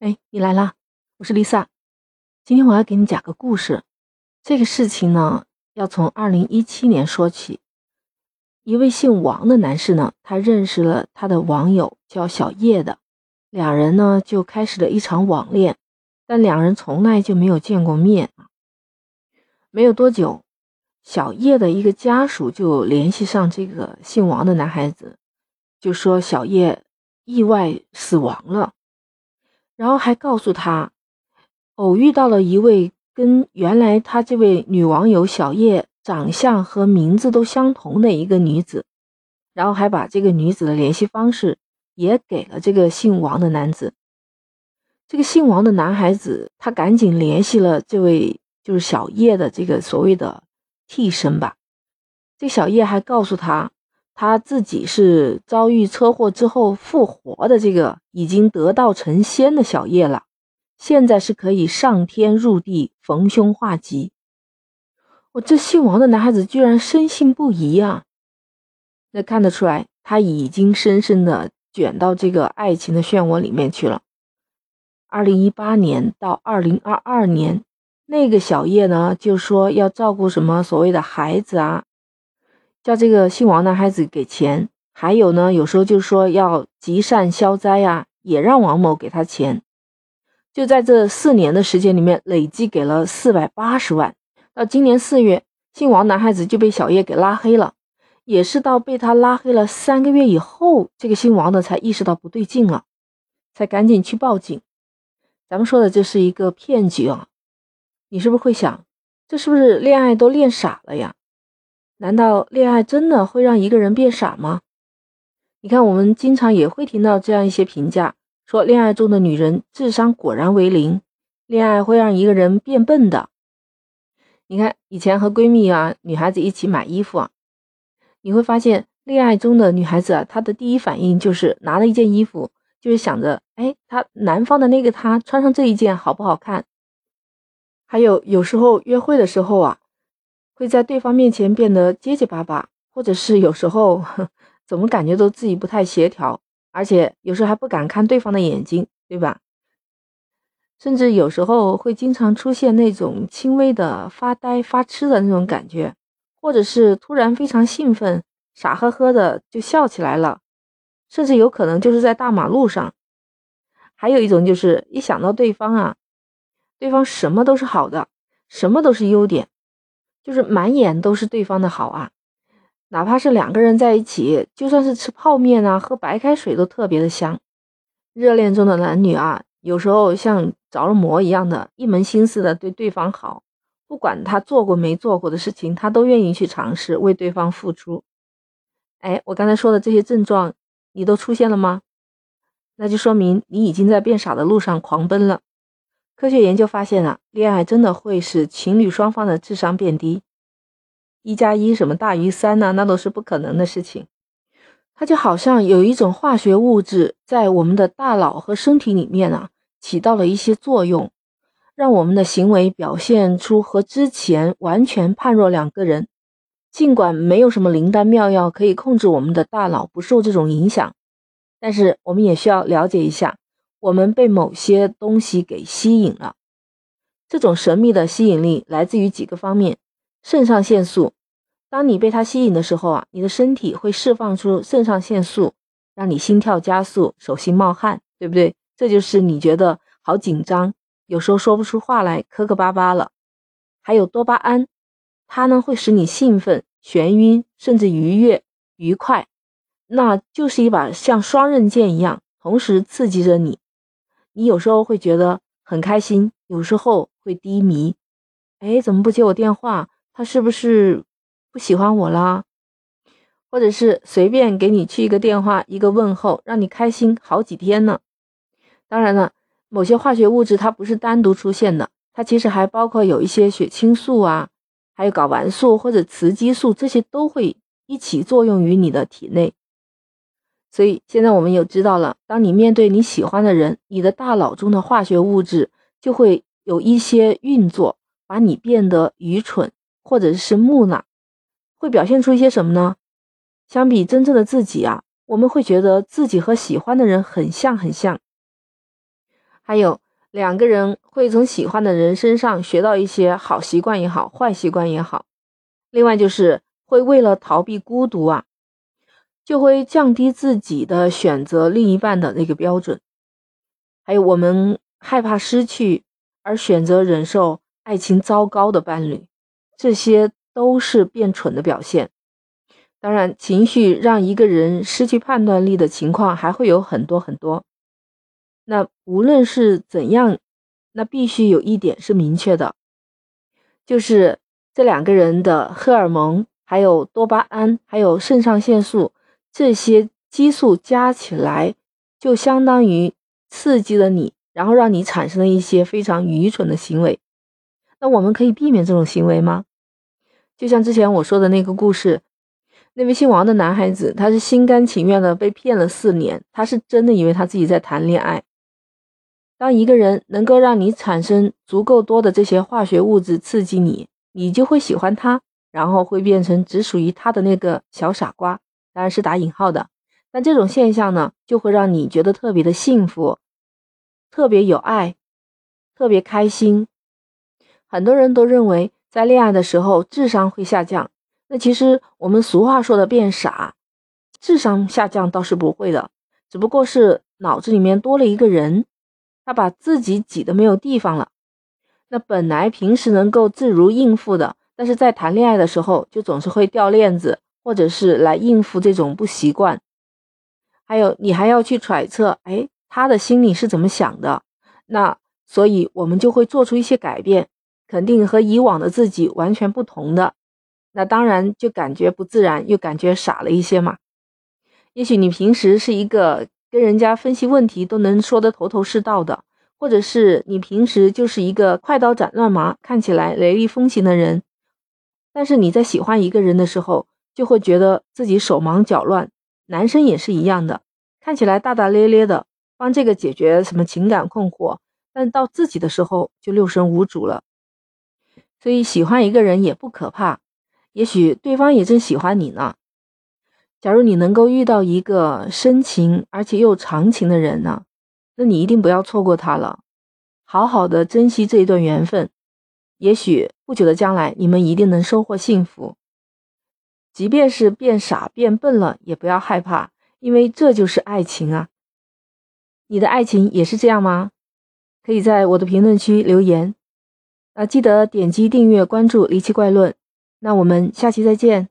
哎，你来啦！我是 Lisa，今天我要给你讲个故事。这个事情呢，要从二零一七年说起。一位姓王的男士呢，他认识了他的网友叫小叶的，两人呢就开始了一场网恋，但两人从来就没有见过面。没有多久，小叶的一个家属就联系上这个姓王的男孩子，就说小叶意外死亡了。然后还告诉他，偶遇到了一位跟原来他这位女网友小叶长相和名字都相同的一个女子，然后还把这个女子的联系方式也给了这个姓王的男子。这个姓王的男孩子他赶紧联系了这位就是小叶的这个所谓的替身吧。这小叶还告诉他。他自己是遭遇车祸之后复活的这个已经得道成仙的小叶了，现在是可以上天入地逢凶化吉。我这姓王的男孩子居然深信不疑啊！那看得出来，他已经深深的卷到这个爱情的漩涡里面去了。二零一八年到二零二二年，那个小叶呢，就说要照顾什么所谓的孩子啊。叫这个姓王男孩子给钱，还有呢，有时候就说要积善消灾呀，也让王某给他钱。就在这四年的时间里面，累计给了四百八十万。到今年四月，姓王男孩子就被小叶给拉黑了，也是到被他拉黑了三个月以后，这个姓王的才意识到不对劲了，才赶紧去报警。咱们说的这是一个骗局啊！你是不是会想，这是不是恋爱都恋傻了呀？难道恋爱真的会让一个人变傻吗？你看，我们经常也会听到这样一些评价，说恋爱中的女人智商果然为零，恋爱会让一个人变笨的。你看，以前和闺蜜啊，女孩子一起买衣服啊，你会发现，恋爱中的女孩子啊，她的第一反应就是拿了一件衣服，就是想着，哎，她男方的那个他穿上这一件好不好看？还有有时候约会的时候啊。会在对方面前变得结结巴巴，或者是有时候 怎么感觉都自己不太协调，而且有时候还不敢看对方的眼睛，对吧？甚至有时候会经常出现那种轻微的发呆、发痴的那种感觉，或者是突然非常兴奋，傻呵呵的就笑起来了，甚至有可能就是在大马路上。还有一种就是一想到对方啊，对方什么都是好的，什么都是优点。就是满眼都是对方的好啊，哪怕是两个人在一起，就算是吃泡面啊、喝白开水都特别的香。热恋中的男女啊，有时候像着了魔一样的，一门心思的对对方好，不管他做过没做过的事情，他都愿意去尝试为对方付出。哎，我刚才说的这些症状，你都出现了吗？那就说明你已经在变傻的路上狂奔了。科学研究发现啊，恋爱真的会使情侣双方的智商变低，一加一什么大于三呢？那都是不可能的事情。它就好像有一种化学物质在我们的大脑和身体里面啊，起到了一些作用，让我们的行为表现出和之前完全判若两个人。尽管没有什么灵丹妙药可以控制我们的大脑不受这种影响，但是我们也需要了解一下。我们被某些东西给吸引了，这种神秘的吸引力来自于几个方面。肾上腺素，当你被它吸引的时候啊，你的身体会释放出肾上腺素，让你心跳加速、手心冒汗，对不对？这就是你觉得好紧张，有时候说不出话来、磕磕巴巴了。还有多巴胺，它呢会使你兴奋、眩晕，甚至愉悦、愉快，那就是一把像双刃剑一样，同时刺激着你。你有时候会觉得很开心，有时候会低迷。哎，怎么不接我电话？他是不是不喜欢我啦？或者是随便给你去一个电话，一个问候，让你开心好几天呢？当然了，某些化学物质它不是单独出现的，它其实还包括有一些血清素啊，还有睾丸素或者雌激素，这些都会一起作用于你的体内。所以现在我们有知道了，当你面对你喜欢的人，你的大脑中的化学物质就会有一些运作，把你变得愚蠢或者是木讷，会表现出一些什么呢？相比真正的自己啊，我们会觉得自己和喜欢的人很像很像。还有两个人会从喜欢的人身上学到一些好习惯也好，坏习惯也好。另外就是会为了逃避孤独啊，就会降低自己的选择另一半的那个标准。还有我们害怕失去而选择忍受爱情糟糕的伴侣，这些都是变蠢的表现。当然，情绪让一个人失去判断力的情况还会有很多很多。那无论是怎样，那必须有一点是明确的，就是这两个人的荷尔蒙、还有多巴胺、还有肾上腺素这些激素加起来，就相当于刺激了你，然后让你产生了一些非常愚蠢的行为。那我们可以避免这种行为吗？就像之前我说的那个故事。那位姓王的男孩子，他是心甘情愿的被骗了四年，他是真的以为他自己在谈恋爱。当一个人能够让你产生足够多的这些化学物质刺激你，你就会喜欢他，然后会变成只属于他的那个小傻瓜，当然是打引号的。但这种现象呢，就会让你觉得特别的幸福，特别有爱，特别开心。很多人都认为，在恋爱的时候智商会下降。那其实我们俗话说的变傻，智商下降倒是不会的，只不过是脑子里面多了一个人，他把自己挤得没有地方了。那本来平时能够自如应付的，但是在谈恋爱的时候就总是会掉链子，或者是来应付这种不习惯。还有你还要去揣测，哎，他的心里是怎么想的？那所以我们就会做出一些改变，肯定和以往的自己完全不同的。那当然就感觉不自然，又感觉傻了一些嘛。也许你平时是一个跟人家分析问题都能说得头头是道的，或者是你平时就是一个快刀斩乱麻、看起来雷厉风行的人，但是你在喜欢一个人的时候，就会觉得自己手忙脚乱。男生也是一样的，看起来大大咧咧的，帮这个解决什么情感困惑，但到自己的时候就六神无主了。所以喜欢一个人也不可怕。也许对方也正喜欢你呢。假如你能够遇到一个深情而且又长情的人呢，那你一定不要错过他了，好好的珍惜这一段缘分。也许不久的将来，你们一定能收获幸福。即便是变傻变笨了，也不要害怕，因为这就是爱情啊。你的爱情也是这样吗？可以在我的评论区留言。啊，记得点击订阅关注《离奇怪论》。那我们下期再见。